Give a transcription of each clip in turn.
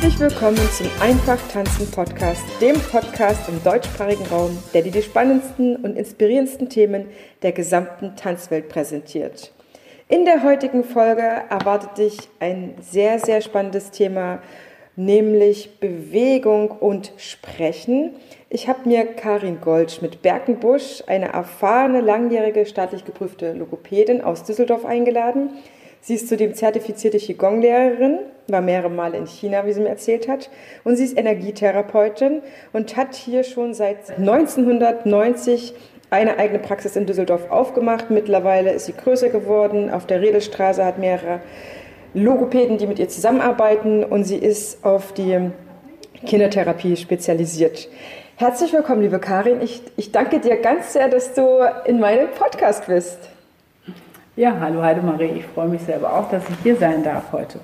Herzlich willkommen zum Einfach Tanzen Podcast, dem Podcast im deutschsprachigen Raum, der dir die spannendsten und inspirierendsten Themen der gesamten Tanzwelt präsentiert. In der heutigen Folge erwartet dich ein sehr, sehr spannendes Thema, nämlich Bewegung und Sprechen. Ich habe mir Karin Goldschmidt-Berkenbusch, eine erfahrene, langjährige staatlich geprüfte Logopädin aus Düsseldorf eingeladen. Sie ist zudem zertifizierte Qigong-Lehrerin, war mehrere Male in China, wie sie mir erzählt hat. Und sie ist Energietherapeutin und hat hier schon seit 1990 eine eigene Praxis in Düsseldorf aufgemacht. Mittlerweile ist sie größer geworden. Auf der Redelstraße hat mehrere Logopäden, die mit ihr zusammenarbeiten. Und sie ist auf die Kindertherapie spezialisiert. Herzlich willkommen, liebe Karin. Ich, ich danke dir ganz sehr, dass du in meinem Podcast bist. Ja, hallo Heidemarie, ich freue mich selber auch, dass ich hier sein darf heute.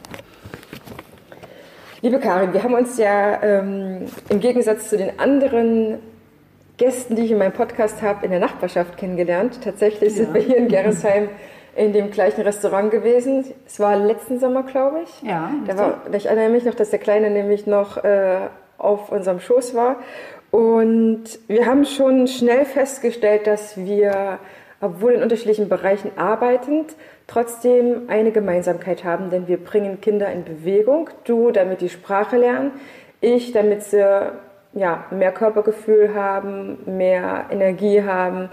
Liebe Karin, wir haben uns ja ähm, im Gegensatz zu den anderen Gästen, die ich in meinem Podcast habe, in der Nachbarschaft kennengelernt. Tatsächlich ja. sind wir hier in Gerresheim in dem gleichen Restaurant gewesen. Es war letzten Sommer, glaube ich. Ja. Da war, ich erinnere mich noch, dass der Kleine nämlich noch äh, auf unserem Schoß war. Und wir haben schon schnell festgestellt, dass wir obwohl in unterschiedlichen Bereichen arbeitend, trotzdem eine Gemeinsamkeit haben, denn wir bringen Kinder in Bewegung. Du, damit die Sprache lernen, ich, damit sie ja, mehr Körpergefühl haben, mehr Energie haben,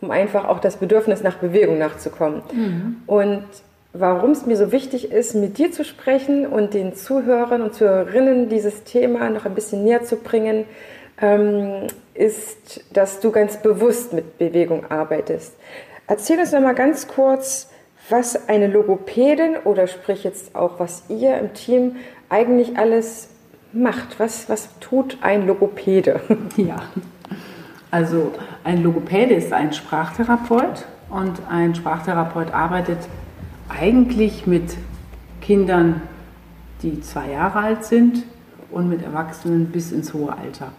um einfach auch das Bedürfnis nach Bewegung nachzukommen. Mhm. Und warum es mir so wichtig ist, mit dir zu sprechen und den Zuhörern und Zuhörerinnen dieses Thema noch ein bisschen näher zu bringen, ähm, ist, dass du ganz bewusst mit Bewegung arbeitest. Erzähl uns noch mal ganz kurz, was eine Logopädin oder sprich jetzt auch, was ihr im Team eigentlich alles macht. Was, was tut ein Logopäde? Ja, also ein Logopäde ist ein Sprachtherapeut und ein Sprachtherapeut arbeitet eigentlich mit Kindern, die zwei Jahre alt sind und mit Erwachsenen bis ins hohe Alter.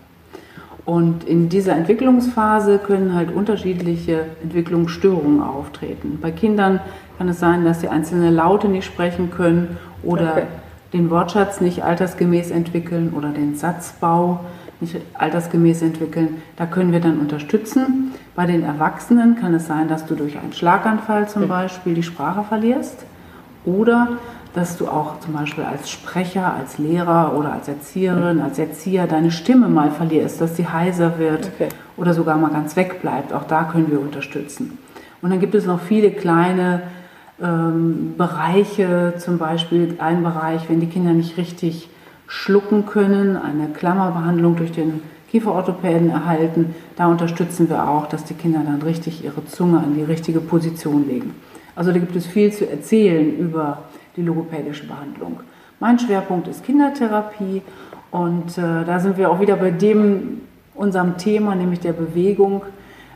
Und in dieser Entwicklungsphase können halt unterschiedliche Entwicklungsstörungen auftreten. Bei Kindern kann es sein, dass sie einzelne Laute nicht sprechen können oder okay. den Wortschatz nicht altersgemäß entwickeln oder den Satzbau nicht altersgemäß entwickeln. Da können wir dann unterstützen. Bei den Erwachsenen kann es sein, dass du durch einen Schlaganfall zum Beispiel die Sprache verlierst oder dass du auch zum Beispiel als Sprecher, als Lehrer oder als Erzieherin, als Erzieher deine Stimme mal verlierst, dass sie heiser wird okay. oder sogar mal ganz wegbleibt. Auch da können wir unterstützen. Und dann gibt es noch viele kleine ähm, Bereiche, zum Beispiel ein Bereich, wenn die Kinder nicht richtig schlucken können, eine Klammerbehandlung durch den Kieferorthopäden erhalten. Da unterstützen wir auch, dass die Kinder dann richtig ihre Zunge an die richtige Position legen. Also da gibt es viel zu erzählen über die logopädische Behandlung. Mein Schwerpunkt ist Kindertherapie und äh, da sind wir auch wieder bei dem unserem Thema, nämlich der Bewegung,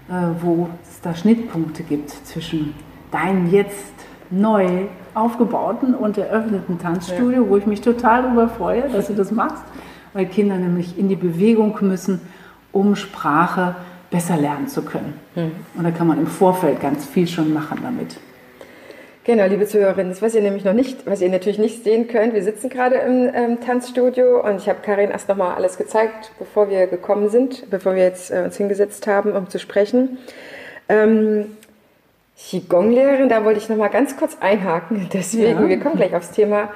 äh, wo es da Schnittpunkte gibt zwischen deinem jetzt neu aufgebauten und eröffneten Tanzstudio, ja. wo ich mich total darüber freue, dass du das machst, weil Kinder nämlich in die Bewegung müssen, um Sprache besser lernen zu können. Mhm. Und da kann man im Vorfeld ganz viel schon machen damit. Genau, liebe Zuhörerinnen, das was ihr nämlich noch nicht, was ihr natürlich nicht sehen könnt, wir sitzen gerade im ähm, Tanzstudio und ich habe Karin erst nochmal alles gezeigt, bevor wir gekommen sind, bevor wir jetzt äh, uns hingesetzt haben, um zu sprechen. Ähm, Qigong-Lehrerin, da wollte ich nochmal ganz kurz einhaken, deswegen, ja. wir kommen gleich aufs Thema.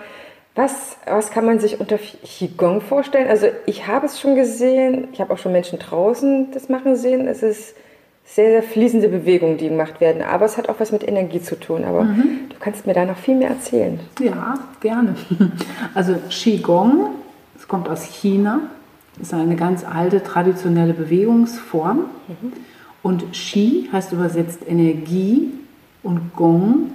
Was, was kann man sich unter Qigong vorstellen? Also ich habe es schon gesehen, ich habe auch schon Menschen draußen das machen sehen. Es ist sehr, sehr fließende Bewegungen, die gemacht werden. Aber es hat auch was mit Energie zu tun. Aber mhm. du kannst mir da noch viel mehr erzählen. Ja, gerne. Also Qigong, es kommt aus China, ist eine ganz alte traditionelle Bewegungsform. Mhm. Und Qi heißt übersetzt Energie und Gong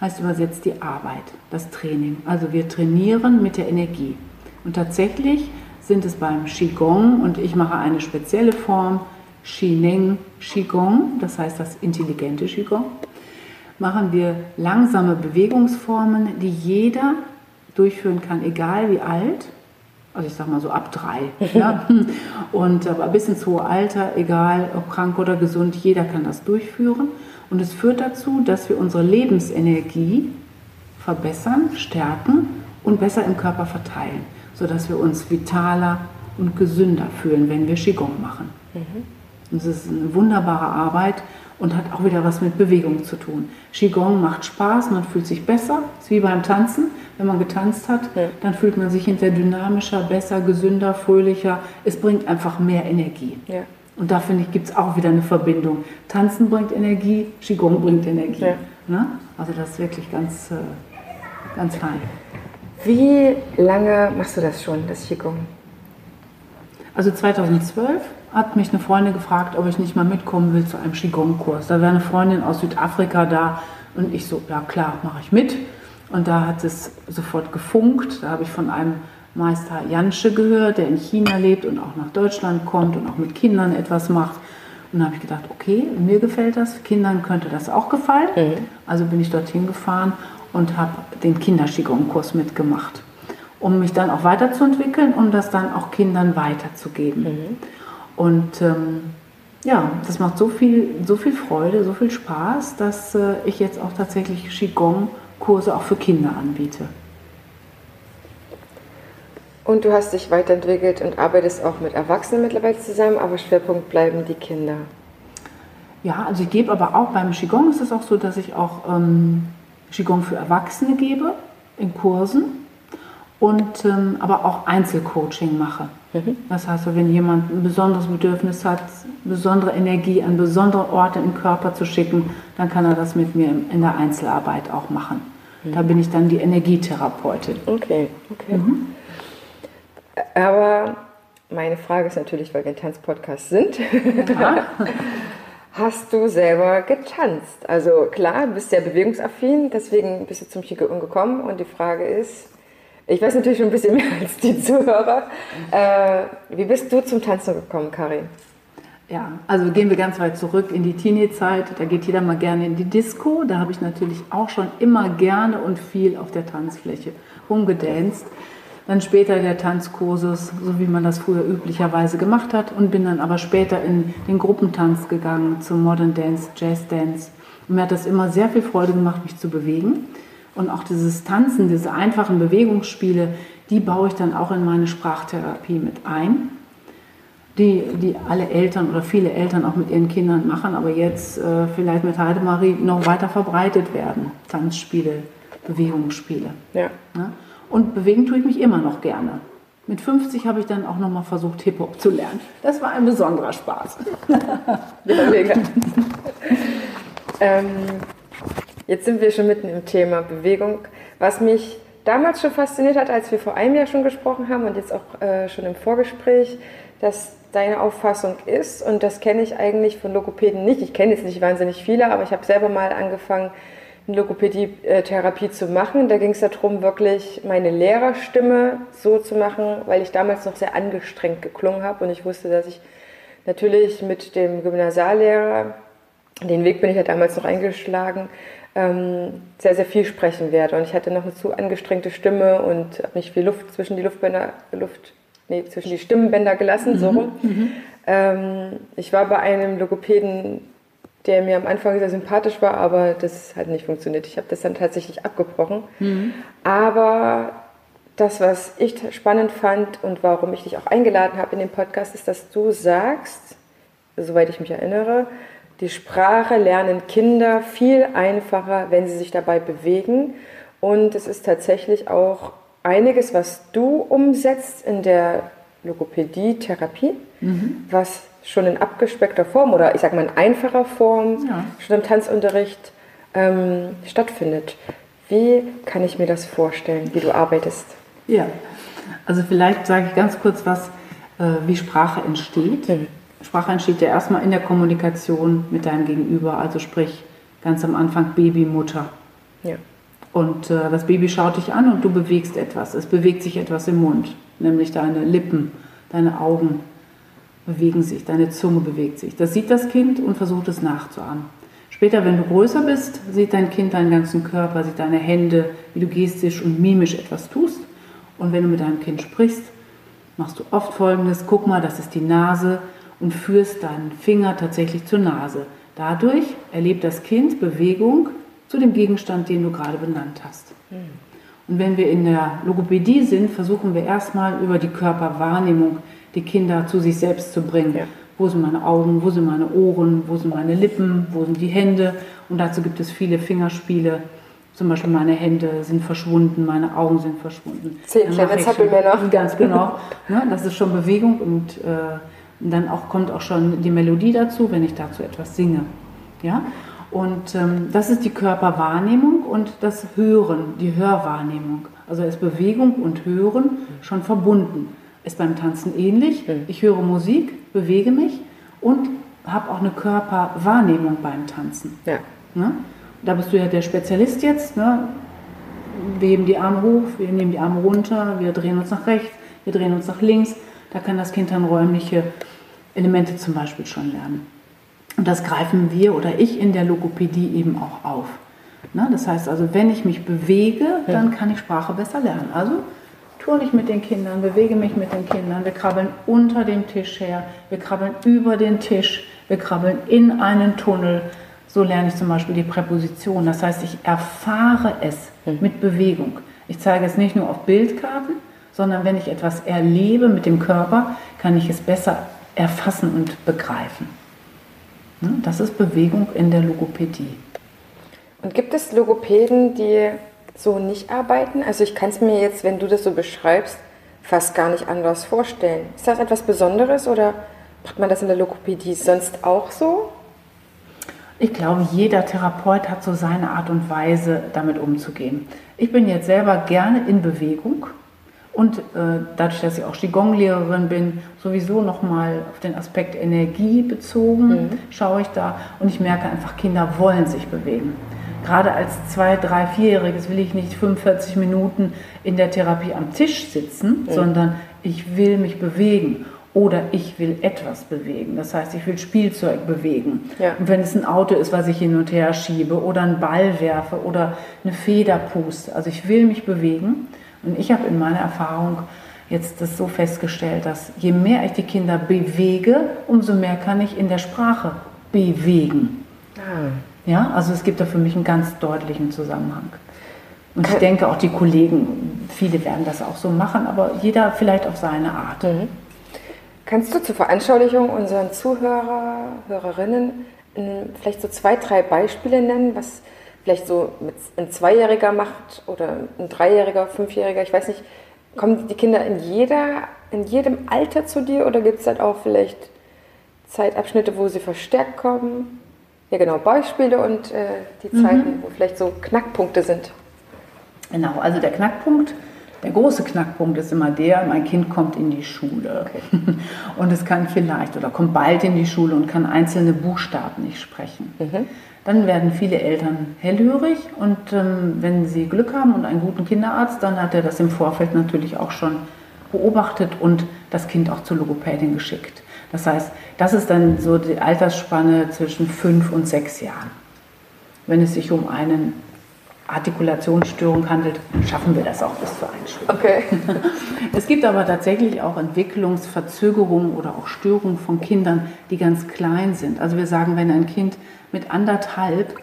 heißt übersetzt die Arbeit, das Training. Also wir trainieren mit der Energie. Und tatsächlich sind es beim Qigong, und ich mache eine spezielle Form, Shineng Qigong, das heißt das intelligente Qigong. machen wir langsame Bewegungsformen, die jeder durchführen kann, egal wie alt. Also ich sage mal so ab drei. ja. Und aber bis ins hohe Alter, egal ob krank oder gesund, jeder kann das durchführen. Und es führt dazu, dass wir unsere Lebensenergie verbessern, stärken und besser im Körper verteilen, sodass wir uns vitaler und gesünder fühlen, wenn wir Qigong machen. Mhm. Und es ist eine wunderbare Arbeit und hat auch wieder was mit Bewegung zu tun. Qigong macht Spaß, man fühlt sich besser, ist wie beim Tanzen. Wenn man getanzt hat, ja. dann fühlt man sich hinterher dynamischer, besser, gesünder, fröhlicher. Es bringt einfach mehr Energie. Ja. Und da finde ich, gibt es auch wieder eine Verbindung. Tanzen bringt Energie, Qigong bringt Energie. Ja. Ne? Also das ist wirklich ganz, äh, ganz fein. Wie lange machst du das schon, das Qigong? Also 2012 hat mich eine Freundin gefragt, ob ich nicht mal mitkommen will zu einem Qigong-Kurs. Da wäre eine Freundin aus Südafrika da und ich so, ja klar, mache ich mit. Und da hat es sofort gefunkt. Da habe ich von einem Meister Jansche gehört, der in China lebt und auch nach Deutschland kommt und auch mit Kindern etwas macht. Und da habe ich gedacht, okay, mir gefällt das, Kindern könnte das auch gefallen. Mhm. Also bin ich dorthin gefahren und habe den Kinderqigong-Kurs mitgemacht, um mich dann auch weiterzuentwickeln, um das dann auch Kindern weiterzugeben. Mhm. Und ähm, ja, das macht so viel, so viel Freude, so viel Spaß, dass äh, ich jetzt auch tatsächlich Qigong-Kurse auch für Kinder anbiete. Und du hast dich weiterentwickelt und arbeitest auch mit Erwachsenen mittlerweile zusammen, aber Schwerpunkt bleiben die Kinder. Ja, also ich gebe aber auch beim Qigong ist es auch so, dass ich auch ähm, Qigong für Erwachsene gebe in Kursen und ähm, aber auch Einzelcoaching mache. Mhm. Das heißt, wenn jemand ein besonderes Bedürfnis hat, besondere Energie an besondere Orte im Körper zu schicken, dann kann er das mit mir in der Einzelarbeit auch machen. Mhm. Da bin ich dann die Energietherapeutin. Okay, okay. Mhm. Aber meine Frage ist natürlich, weil wir ein Tanzpodcast sind. Ja. Hast du selber getanzt? Also klar, du bist sehr bewegungsaffin, deswegen bist du zum Qigong gekommen und die Frage ist, ich weiß natürlich schon ein bisschen mehr als die Zuhörer. Äh, wie bist du zum Tanzen gekommen, Karin? Ja, also gehen wir ganz weit zurück in die Teenie-Zeit. Da geht jeder mal gerne in die Disco. Da habe ich natürlich auch schon immer gerne und viel auf der Tanzfläche rumgedanzt. Dann später der Tanzkursus, so wie man das früher üblicherweise gemacht hat. Und bin dann aber später in den Gruppentanz gegangen, zum Modern Dance, Jazz Dance. Und mir hat das immer sehr viel Freude gemacht, mich zu bewegen. Und auch dieses Tanzen, diese einfachen Bewegungsspiele, die baue ich dann auch in meine Sprachtherapie mit ein. Die, die alle Eltern oder viele Eltern auch mit ihren Kindern machen, aber jetzt äh, vielleicht mit Heidemarie noch weiter verbreitet werden. Tanzspiele, Bewegungsspiele. Ja. ja. Und bewegen tue ich mich immer noch gerne. Mit 50 habe ich dann auch noch mal versucht, Hip-Hop zu lernen. Das war ein besonderer Spaß. ja, mega. ähm, Jetzt sind wir schon mitten im Thema Bewegung, was mich damals schon fasziniert hat, als wir vor einem Jahr schon gesprochen haben und jetzt auch äh, schon im Vorgespräch, dass deine Auffassung ist, und das kenne ich eigentlich von Logopäden nicht. Ich kenne jetzt nicht wahnsinnig viele, aber ich habe selber mal angefangen, eine Logopädie-Therapie zu machen. Da ging es darum, wirklich meine Lehrerstimme so zu machen, weil ich damals noch sehr angestrengt geklungen habe und ich wusste, dass ich natürlich mit dem Gymnasiallehrer, den Weg bin ich ja damals noch eingeschlagen, ähm, sehr, sehr viel sprechen werde. Und ich hatte noch eine zu angestrengte Stimme und habe nicht viel Luft zwischen die Luftbänder, Luft, nee, zwischen die Stimmbänder gelassen, mhm. so rum. Mhm. Ähm, ich war bei einem Logopäden, der mir am Anfang sehr sympathisch war, aber das hat nicht funktioniert. Ich habe das dann tatsächlich abgebrochen. Mhm. Aber das, was ich spannend fand und warum ich dich auch eingeladen habe in den Podcast, ist, dass du sagst, soweit ich mich erinnere, die Sprache lernen Kinder viel einfacher, wenn sie sich dabei bewegen. Und es ist tatsächlich auch einiges, was du umsetzt in der Logopädie-Therapie, mhm. was schon in abgespeckter Form oder ich sage mal in einfacher Form ja. schon im Tanzunterricht ähm, stattfindet. Wie kann ich mir das vorstellen, wie du arbeitest? Ja, also vielleicht sage ich ganz kurz was, äh, wie Sprache entsteht. Mhm. Sprache entsteht ja erstmal in der Kommunikation mit deinem Gegenüber, also sprich ganz am Anfang Baby, Mutter. Ja. Und äh, das Baby schaut dich an und du bewegst etwas. Es bewegt sich etwas im Mund, nämlich deine Lippen, deine Augen bewegen sich, deine Zunge bewegt sich. Das sieht das Kind und versucht es nachzuahmen. Später, wenn du größer bist, sieht dein Kind deinen ganzen Körper, sieht deine Hände, wie du gestisch und mimisch etwas tust. Und wenn du mit deinem Kind sprichst, machst du oft folgendes: Guck mal, das ist die Nase und führst deinen Finger tatsächlich zur Nase. Dadurch erlebt das Kind Bewegung zu dem Gegenstand, den du gerade benannt hast. Und wenn wir in der Logopädie sind, versuchen wir erstmal über die Körperwahrnehmung die Kinder zu sich selbst zu bringen. Ja. Wo sind meine Augen, wo sind meine Ohren, wo sind meine Lippen, wo sind die Hände? Und dazu gibt es viele Fingerspiele. Zum Beispiel meine Hände sind verschwunden, meine Augen sind verschwunden. Zehn kleine Zappelmänner. Ganz genau. Ne, das ist schon Bewegung und äh, dann auch, kommt auch schon die Melodie dazu, wenn ich dazu etwas singe. Ja? Und ähm, das ist die Körperwahrnehmung und das Hören, die Hörwahrnehmung. Also ist Bewegung und Hören schon verbunden. Ist beim Tanzen ähnlich. Ich höre Musik, bewege mich und habe auch eine Körperwahrnehmung beim Tanzen. Ja. Ne? Da bist du ja der Spezialist jetzt. Ne? Wir heben die Arme hoch, wir nehmen die Arme runter, wir drehen uns nach rechts, wir drehen uns nach links. Da kann das Kind dann räumliche Elemente zum Beispiel schon lernen. Und das greifen wir oder ich in der Logopädie eben auch auf. Na, das heißt also, wenn ich mich bewege, dann kann ich Sprache besser lernen. Also turne ich mit den Kindern, bewege mich mit den Kindern, wir krabbeln unter dem Tisch her, wir krabbeln über den Tisch, wir krabbeln in einen Tunnel. So lerne ich zum Beispiel die Präposition. Das heißt, ich erfahre es mit Bewegung. Ich zeige es nicht nur auf Bildkarten, sondern wenn ich etwas erlebe mit dem Körper, kann ich es besser erfassen und begreifen. Ne? Das ist Bewegung in der Logopädie. Und gibt es Logopäden, die so nicht arbeiten? Also ich kann es mir jetzt, wenn du das so beschreibst, fast gar nicht anders vorstellen. Ist das etwas Besonderes oder macht man das in der Logopädie sonst auch so? Ich glaube, jeder Therapeut hat so seine Art und Weise, damit umzugehen. Ich bin jetzt selber gerne in Bewegung und äh, dadurch, dass ich auch Qigong-Lehrerin bin, sowieso nochmal auf den Aspekt Energie bezogen, mhm. schaue ich da und ich merke einfach, Kinder wollen sich bewegen. Gerade als zwei, drei, vierjähriges will ich nicht 45 Minuten in der Therapie am Tisch sitzen, mhm. sondern ich will mich bewegen oder ich will etwas bewegen. Das heißt, ich will Spielzeug bewegen. Ja. Und wenn es ein Auto ist, was ich hin und her schiebe oder einen Ball werfe oder eine Feder puste, also ich will mich bewegen. Und ich habe in meiner Erfahrung jetzt das so festgestellt, dass je mehr ich die Kinder bewege, umso mehr kann ich in der Sprache bewegen. Ah. Ja, also es gibt da für mich einen ganz deutlichen Zusammenhang. Und ich denke auch die Kollegen, viele werden das auch so machen, aber jeder vielleicht auf seine Art. Mhm. Kannst du zur Veranschaulichung unseren Zuhörer, Hörerinnen vielleicht so zwei, drei Beispiele nennen, was vielleicht so ein Zweijähriger macht oder ein Dreijähriger, Fünfjähriger, ich weiß nicht, kommen die Kinder in, jeder, in jedem Alter zu dir oder gibt es halt auch vielleicht Zeitabschnitte, wo sie verstärkt kommen? Ja, genau, Beispiele und äh, die mhm. Zeiten, mhm. wo vielleicht so Knackpunkte sind. Genau, also der Knackpunkt, der große Knackpunkt ist immer der, mein Kind kommt in die Schule okay. und es kann vielleicht oder kommt bald in die Schule und kann einzelne Buchstaben nicht sprechen. Mhm. Dann werden viele Eltern hellhörig und ähm, wenn sie Glück haben und einen guten Kinderarzt, dann hat er das im Vorfeld natürlich auch schon beobachtet und das Kind auch zur Logopädin geschickt. Das heißt, das ist dann so die Altersspanne zwischen fünf und sechs Jahren. Wenn es sich um einen Artikulationsstörung handelt, schaffen wir das auch bis zur Einschulung. Okay. es gibt aber tatsächlich auch Entwicklungsverzögerungen oder auch Störungen von Kindern, die ganz klein sind. Also wir sagen, wenn ein Kind mit anderthalb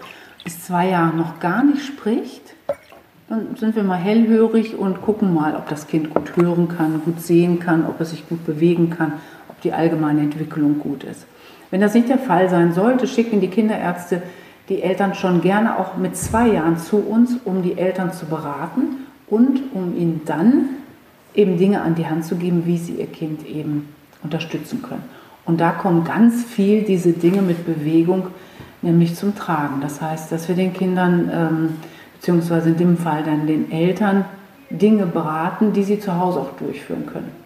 bis zwei Jahren noch gar nicht spricht, dann sind wir mal hellhörig und gucken mal, ob das Kind gut hören kann, gut sehen kann, ob es sich gut bewegen kann, ob die allgemeine Entwicklung gut ist. Wenn das nicht der Fall sein sollte, schicken die Kinderärzte die Eltern schon gerne auch mit zwei Jahren zu uns, um die Eltern zu beraten und um ihnen dann eben Dinge an die Hand zu geben, wie sie ihr Kind eben unterstützen können. Und da kommen ganz viel diese Dinge mit Bewegung nämlich zum Tragen. Das heißt, dass wir den Kindern, ähm, beziehungsweise in dem Fall dann den Eltern, Dinge beraten, die sie zu Hause auch durchführen können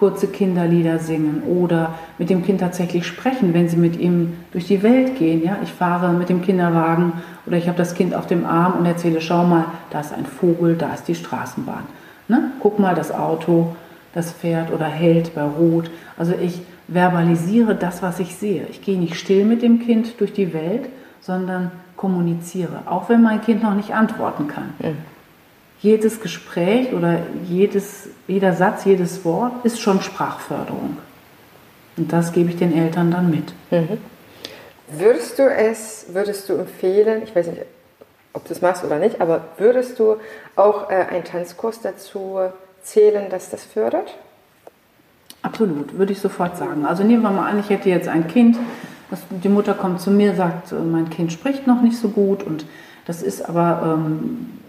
kurze Kinderlieder singen oder mit dem Kind tatsächlich sprechen, wenn sie mit ihm durch die Welt gehen. Ja? Ich fahre mit dem Kinderwagen oder ich habe das Kind auf dem Arm und erzähle, schau mal, da ist ein Vogel, da ist die Straßenbahn. Ne? Guck mal, das Auto, das fährt oder hält bei Rot. Also ich verbalisiere das, was ich sehe. Ich gehe nicht still mit dem Kind durch die Welt, sondern kommuniziere, auch wenn mein Kind noch nicht antworten kann. Mhm. Jedes Gespräch oder jedes, jeder Satz, jedes Wort ist schon Sprachförderung. Und das gebe ich den Eltern dann mit. Mhm. Würdest du es, würdest du empfehlen, ich weiß nicht, ob du es machst oder nicht, aber würdest du auch äh, einen Tanzkurs dazu zählen, dass das fördert? Absolut, würde ich sofort sagen. Also nehmen wir mal an, ich hätte jetzt ein Kind, das, die Mutter kommt zu mir, sagt, äh, mein Kind spricht noch nicht so gut und das ist aber ähm,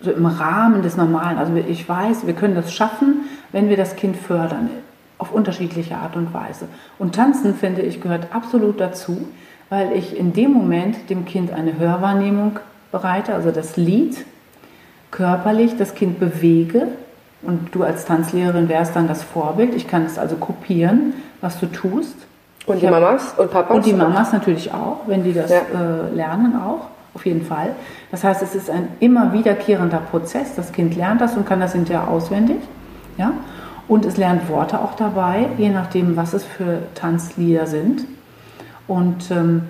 so im Rahmen des Normalen. Also ich weiß, wir können das schaffen, wenn wir das Kind fördern auf unterschiedliche Art und Weise. Und tanzen, finde ich, gehört absolut dazu, weil ich in dem Moment dem Kind eine Hörwahrnehmung bereite, also das Lied, körperlich das Kind bewege. Und du als Tanzlehrerin wärst dann das Vorbild. Ich kann es also kopieren, was du tust. Und ich die Mamas und Papas? Und die Mamas natürlich auch, wenn die das ja. äh, lernen auch, auf jeden Fall. Das heißt, es ist ein immer wiederkehrender Prozess. Das Kind lernt das und kann das hinterher auswendig. Ja? Und es lernt Worte auch dabei, je nachdem, was es für Tanzlieder sind. Und ähm,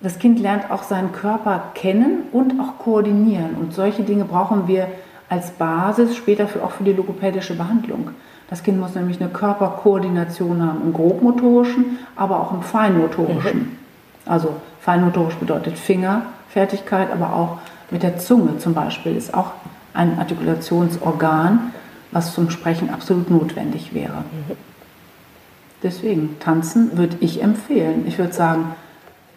das Kind lernt auch seinen Körper kennen und auch koordinieren. Und solche Dinge brauchen wir als Basis später für, auch für die logopädische Behandlung. Das Kind muss nämlich eine Körperkoordination haben, im grobmotorischen, aber auch im feinmotorischen. Mhm. Also feinmotorisch bedeutet Fingerfertigkeit, aber auch mit der Zunge zum Beispiel ist auch ein Artikulationsorgan, was zum Sprechen absolut notwendig wäre. Deswegen, tanzen würde ich empfehlen. Ich würde sagen,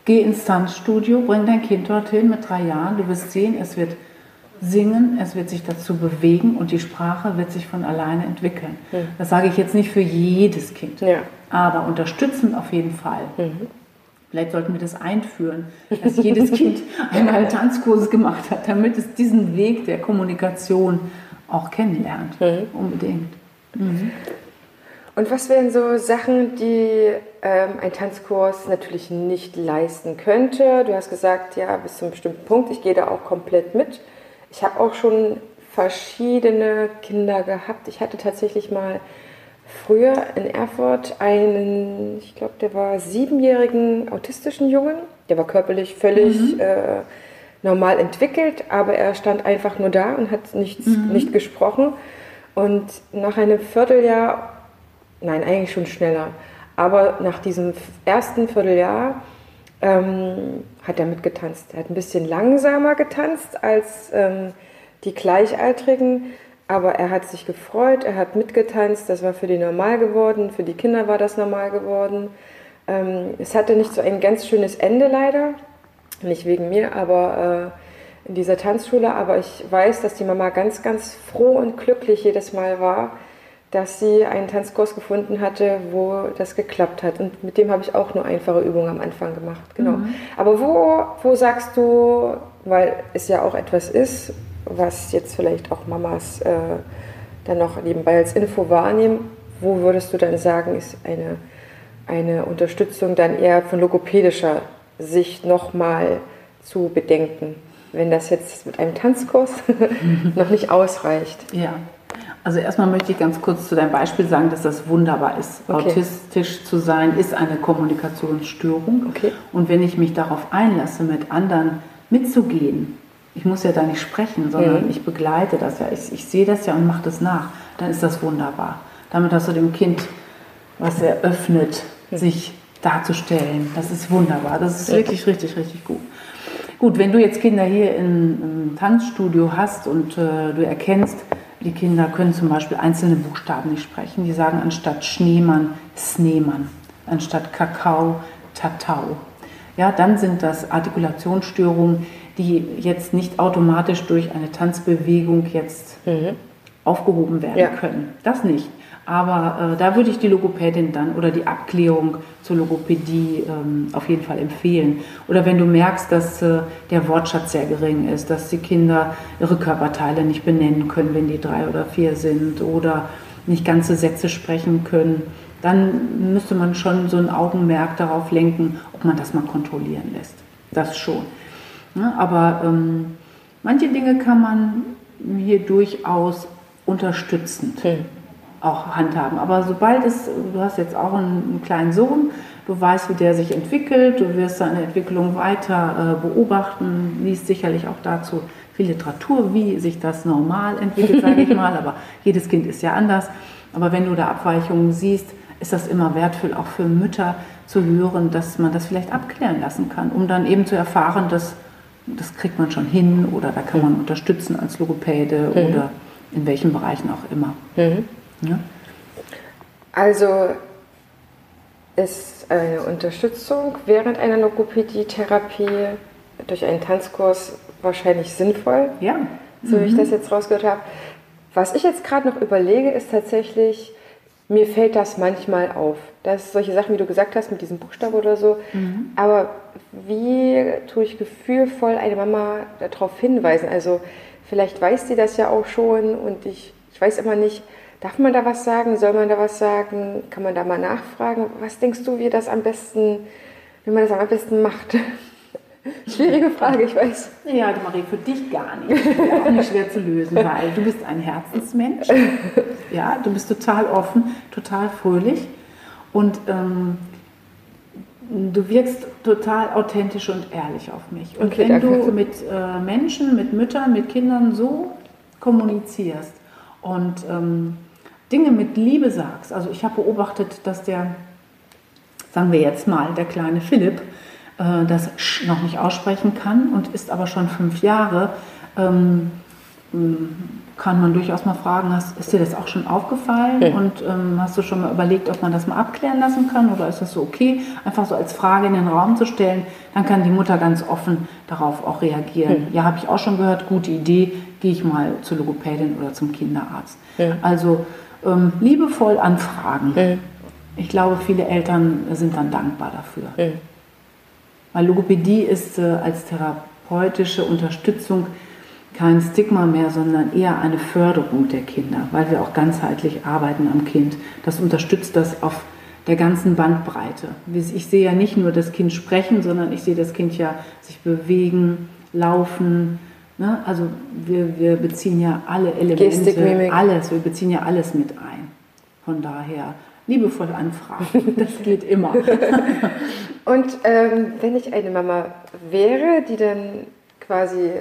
geh ins Tanzstudio, bring dein Kind dorthin mit drei Jahren. Du wirst sehen, es wird singen, es wird sich dazu bewegen und die Sprache wird sich von alleine entwickeln. Mhm. Das sage ich jetzt nicht für jedes Kind, ja. aber unterstützend auf jeden Fall. Mhm. Vielleicht sollten wir das einführen, dass jedes Kind einmal Tanzkurse gemacht hat, damit es diesen Weg der Kommunikation auch kennenlernt. Mhm. Unbedingt. Mhm. Und was wären so Sachen, die ähm, ein Tanzkurs natürlich nicht leisten könnte? Du hast gesagt, ja, bis zu einem bestimmten Punkt. Ich gehe da auch komplett mit. Ich habe auch schon verschiedene Kinder gehabt. Ich hatte tatsächlich mal früher in Erfurt einen, ich glaube, der war siebenjährigen autistischen Jungen. Der war körperlich völlig mhm. äh, normal entwickelt, aber er stand einfach nur da und hat nichts, mhm. nicht gesprochen. Und nach einem Vierteljahr, nein, eigentlich schon schneller, aber nach diesem ersten Vierteljahr ähm, hat er mitgetanzt. Er hat ein bisschen langsamer getanzt als ähm, die Gleichaltrigen, aber er hat sich gefreut, er hat mitgetanzt, das war für die normal geworden, für die Kinder war das normal geworden. Ähm, es hatte nicht so ein ganz schönes Ende leider, nicht wegen mir, aber äh, in dieser Tanzschule. Aber ich weiß, dass die Mama ganz, ganz froh und glücklich jedes Mal war, dass sie einen Tanzkurs gefunden hatte, wo das geklappt hat. Und mit dem habe ich auch nur einfache Übungen am Anfang gemacht. Genau. Mhm. Aber wo, wo sagst du, weil es ja auch etwas ist, was jetzt vielleicht auch Mamas äh, dann noch nebenbei als Info wahrnehmen, wo würdest du dann sagen, ist eine, eine Unterstützung dann eher von logopädischer sich nochmal zu bedenken, wenn das jetzt mit einem Tanzkurs noch nicht ausreicht. Ja, also erstmal möchte ich ganz kurz zu deinem Beispiel sagen, dass das wunderbar ist. Okay. Autistisch zu sein ist eine Kommunikationsstörung. Okay. Und wenn ich mich darauf einlasse, mit anderen mitzugehen, ich muss ja da nicht sprechen, sondern mhm. ich begleite das ja, ich, ich sehe das ja und mache das nach, dann ist das wunderbar. Damit hast du dem Kind was eröffnet, mhm. sich darzustellen. Das ist wunderbar. Das ist wirklich richtig, richtig gut. Gut, wenn du jetzt Kinder hier im, im Tanzstudio hast und äh, du erkennst, die Kinder können zum Beispiel einzelne Buchstaben nicht sprechen. Die sagen anstatt Schneemann Sneemann, anstatt Kakao Tatau. Ja, dann sind das Artikulationsstörungen, die jetzt nicht automatisch durch eine Tanzbewegung jetzt mhm. aufgehoben werden ja. können. Das nicht. Aber äh, da würde ich die Logopädin dann oder die Abklärung zur Logopädie ähm, auf jeden Fall empfehlen. Oder wenn du merkst, dass äh, der Wortschatz sehr gering ist, dass die Kinder ihre Körperteile nicht benennen können, wenn die drei oder vier sind oder nicht ganze Sätze sprechen können, dann müsste man schon so ein Augenmerk darauf lenken, ob man das mal kontrollieren lässt. Das schon. Ja, aber ähm, manche Dinge kann man hier durchaus unterstützend. Hm auch handhaben. Aber sobald es, du hast jetzt auch einen, einen kleinen Sohn, du weißt, wie der sich entwickelt, du wirst seine Entwicklung weiter äh, beobachten, liest sicherlich auch dazu viel Literatur, wie sich das normal entwickelt, sage ich mal, aber jedes Kind ist ja anders. Aber wenn du da Abweichungen siehst, ist das immer wertvoll, auch für Mütter zu hören, dass man das vielleicht abklären lassen kann, um dann eben zu erfahren, dass das kriegt man schon hin oder da kann man unterstützen als Logopäde mhm. oder in welchen Bereichen auch immer. Mhm. Ja? Also ist eine Unterstützung während einer Logopädie-Therapie durch einen Tanzkurs wahrscheinlich sinnvoll. Ja. So wie ich mhm. das jetzt rausgehört habe. Was ich jetzt gerade noch überlege, ist tatsächlich, mir fällt das manchmal auf. Dass solche Sachen, wie du gesagt hast, mit diesem Buchstaben oder so. Mhm. Aber wie tue ich gefühlvoll eine Mama darauf hinweisen? Also vielleicht weiß sie das ja auch schon und ich, ich weiß immer nicht, darf man da was sagen? Soll man da was sagen? Kann man da mal nachfragen? Was denkst du, wie das am besten, wie man das am besten macht? Schwierige Frage, ich weiß. Ja, Marie, für dich gar nicht. Auch nicht schwer zu lösen, weil du bist ein Herzensmensch. Ja, du bist total offen, total fröhlich und ähm, du wirkst total authentisch und ehrlich auf mich. Und okay, wenn danke. du mit äh, Menschen, mit Müttern, mit Kindern so kommunizierst und ähm, Dinge mit Liebe sagst, also ich habe beobachtet, dass der, sagen wir jetzt mal, der kleine Philipp, äh, das noch nicht aussprechen kann und ist aber schon fünf Jahre, ähm, kann man durchaus mal fragen, hast, ist dir das auch schon aufgefallen ja. und ähm, hast du schon mal überlegt, ob man das mal abklären lassen kann oder ist das so okay, einfach so als Frage in den Raum zu stellen, dann kann die Mutter ganz offen darauf auch reagieren. Ja, ja habe ich auch schon gehört, gute Idee, gehe ich mal zur Logopädin oder zum Kinderarzt. Ja. Also ähm, liebevoll anfragen. Ich glaube, viele Eltern sind dann dankbar dafür. Weil Logopädie ist äh, als therapeutische Unterstützung kein Stigma mehr, sondern eher eine Förderung der Kinder, weil wir auch ganzheitlich arbeiten am Kind. Das unterstützt das auf der ganzen Bandbreite. Ich sehe ja nicht nur das Kind sprechen, sondern ich sehe das Kind ja sich bewegen, laufen. Ne? Also wir, wir beziehen ja alle Elemente, Gestik, alles, wir beziehen ja alles mit ein. Von daher liebevoll anfragen. Das geht immer. Und ähm, wenn ich eine Mama wäre, die dann quasi,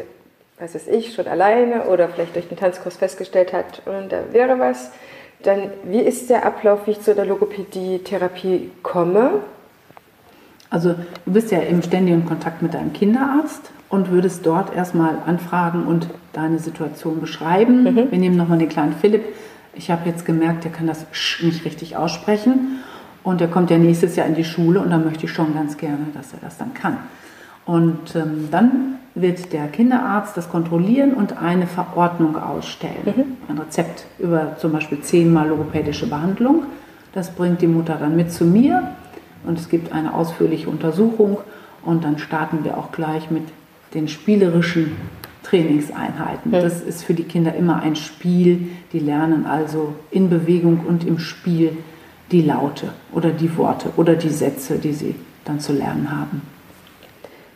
was weiß ich, schon alleine oder vielleicht durch den Tanzkurs festgestellt hat, und da wäre was, dann wie ist der Ablauf, wie ich zu der Logopädie-Therapie komme? Also du bist ja im ständigen Kontakt mit deinem Kinderarzt und würdest dort erstmal anfragen und deine Situation beschreiben. Mhm. Wir nehmen nochmal den kleinen Philipp ich habe jetzt gemerkt, der kann das nicht richtig aussprechen und der kommt ja nächstes Jahr in die Schule und da möchte ich schon ganz gerne, dass er das dann kann. Und ähm, dann wird der Kinderarzt das kontrollieren und eine Verordnung ausstellen. Mhm. Ein Rezept über zum Beispiel zehnmal logopädische Behandlung. Das bringt die Mutter dann mit zu mir und es gibt eine ausführliche Untersuchung und dann starten wir auch gleich mit den spielerischen Trainingseinheiten. Mhm. Das ist für die Kinder immer ein Spiel. Die lernen also in Bewegung und im Spiel die Laute oder die Worte oder die Sätze, die sie dann zu lernen haben.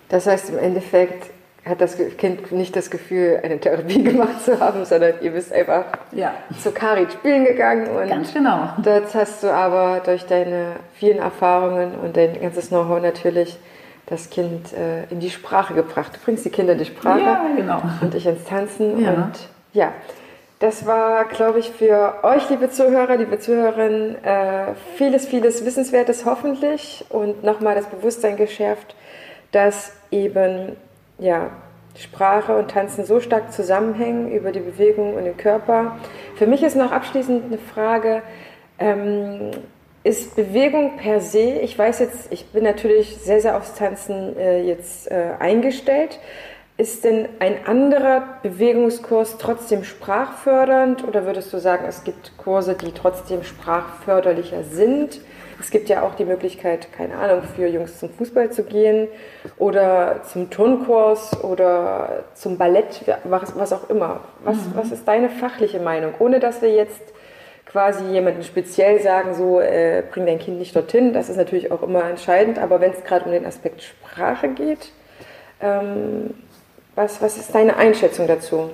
Das heißt, im Endeffekt hat das Kind nicht das Gefühl, eine Therapie gemacht zu haben, sondern ihr bist einfach ja. zu Karit spielen gegangen. Und Ganz genau. Dort hast du aber durch deine vielen Erfahrungen und dein ganzes Know-how natürlich das Kind äh, in die Sprache gebracht. Du bringst die Kinder in die Sprache ja, genau. und ich ins Tanzen. Ja. Und ja, das war, glaube ich, für euch, liebe Zuhörer, liebe Zuhörerinnen, äh, vieles, vieles Wissenswertes hoffentlich und nochmal das Bewusstsein geschärft, dass eben ja, Sprache und Tanzen so stark zusammenhängen über die Bewegung und den Körper. Für mich ist noch abschließend eine Frage, ähm, ist Bewegung per se, ich weiß jetzt, ich bin natürlich sehr, sehr aufs Tanzen äh, jetzt äh, eingestellt. Ist denn ein anderer Bewegungskurs trotzdem sprachfördernd oder würdest du sagen, es gibt Kurse, die trotzdem sprachförderlicher sind? Es gibt ja auch die Möglichkeit, keine Ahnung, für Jungs zum Fußball zu gehen oder zum Turnkurs oder zum Ballett, was, was auch immer. Was, mhm. was ist deine fachliche Meinung, ohne dass wir jetzt quasi jemanden speziell sagen, so äh, bring dein Kind nicht dorthin. Das ist natürlich auch immer entscheidend, aber wenn es gerade um den Aspekt Sprache geht, ähm, was, was ist deine Einschätzung dazu?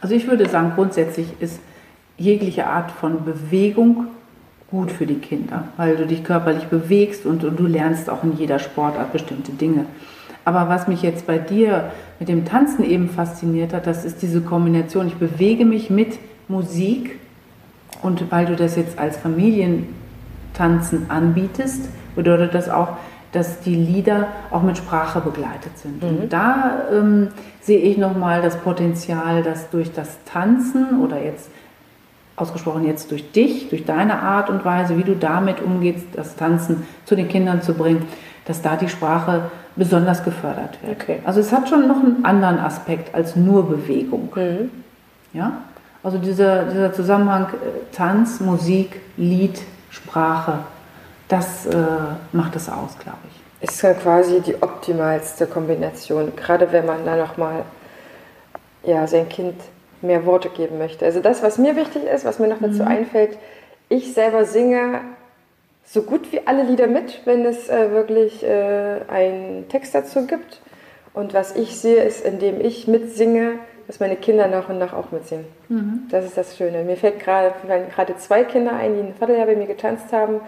Also ich würde sagen, grundsätzlich ist jegliche Art von Bewegung gut für die Kinder, weil du dich körperlich bewegst und, und du lernst auch in jeder Sportart bestimmte Dinge. Aber was mich jetzt bei dir mit dem Tanzen eben fasziniert hat, das ist diese Kombination. Ich bewege mich mit Musik und weil du das jetzt als Familientanzen anbietest, bedeutet das auch, dass die Lieder auch mit Sprache begleitet sind. Mhm. Und da ähm, sehe ich nochmal das Potenzial, dass durch das Tanzen oder jetzt ausgesprochen jetzt durch dich, durch deine Art und Weise, wie du damit umgehst, das Tanzen zu den Kindern zu bringen, dass da die Sprache besonders gefördert wird. Okay. Also es hat schon noch einen anderen Aspekt als nur Bewegung. Mhm. Ja? Also dieser, dieser Zusammenhang äh, Tanz, Musik, Lied, Sprache, das äh, macht es aus, glaube ich. Ist ja quasi die optimalste Kombination, gerade wenn man da nochmal ja, sein Kind mehr Worte geben möchte. Also das, was mir wichtig ist, was mir noch dazu mhm. einfällt, ich selber singe so gut wie alle Lieder mit, wenn es äh, wirklich äh, einen Text dazu gibt. Und was ich sehe, ist, indem ich mitsinge, dass meine Kinder nach und nach auch mitsingen. Mhm. Das ist das Schöne. Mir fällt gerade gerade zwei Kinder ein, die ein Vierteljahr bei mir getanzt haben.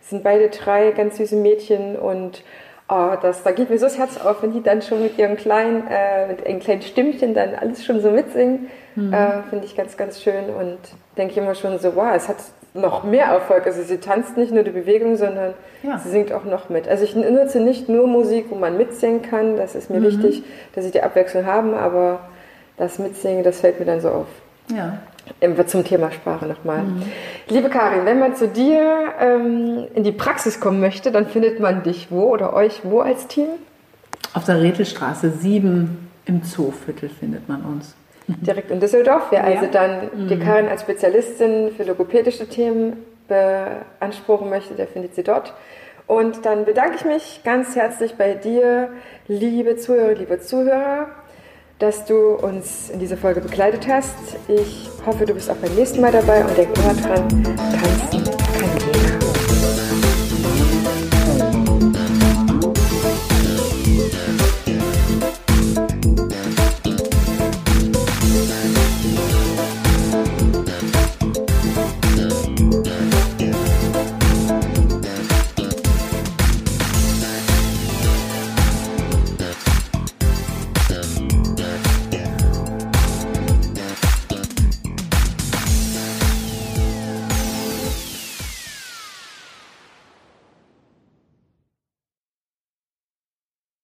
Das sind beide drei ganz süße Mädchen und oh, das, da geht mir so das Herz auf, wenn die dann schon mit ihrem kleinen, äh, mit einem kleinen Stimmchen dann alles schon so mitsingen. Mhm. Äh, Finde ich ganz, ganz schön und denke immer schon so, wow, es hat noch mehr Erfolg. Also sie tanzt nicht nur die Bewegung, sondern ja. sie singt auch noch mit. Also ich nutze nicht nur Musik, wo man mitsingen kann. Das ist mir mhm. wichtig, dass ich die Abwechslung habe, aber das Mitsingen, das fällt mir dann so auf. Ja. Zum Thema Sprache nochmal. Mhm. Liebe Karin, wenn man zu dir ähm, in die Praxis kommen möchte, dann findet man dich wo oder euch wo als Team? Auf der Rätelstraße 7 im Zooviertel findet man uns. Direkt in Düsseldorf. Wer ja. also dann mhm. die Karin als Spezialistin für logopädische Themen beanspruchen möchte, der findet sie dort. Und dann bedanke ich mich ganz herzlich bei dir, liebe Zuhörer, liebe Zuhörer, dass du uns in dieser Folge begleitet hast. Ich hoffe, du bist auch beim nächsten Mal dabei und denk immer dran, tanzen.